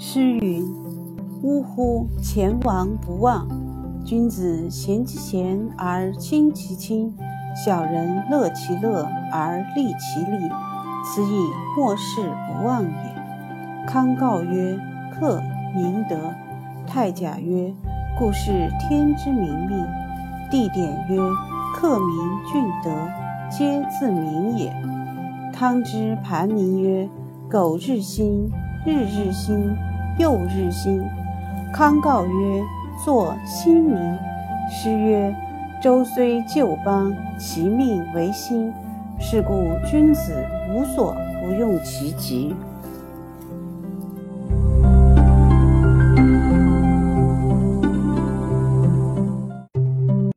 诗云：“呜呼！前王不忘，君子贤其贤而亲其亲，小人乐其乐而利其利，此以莫世不忘也。”康诰曰：“克明德。”太甲曰：“故是天之明命。”地点曰：“克明俊德，皆自明也。”汤之盘铭曰：“苟日新，日日新，又日新。”康诰曰：“作新民。”诗曰：“周虽旧邦，其命维新。是故君子无所不用其极。”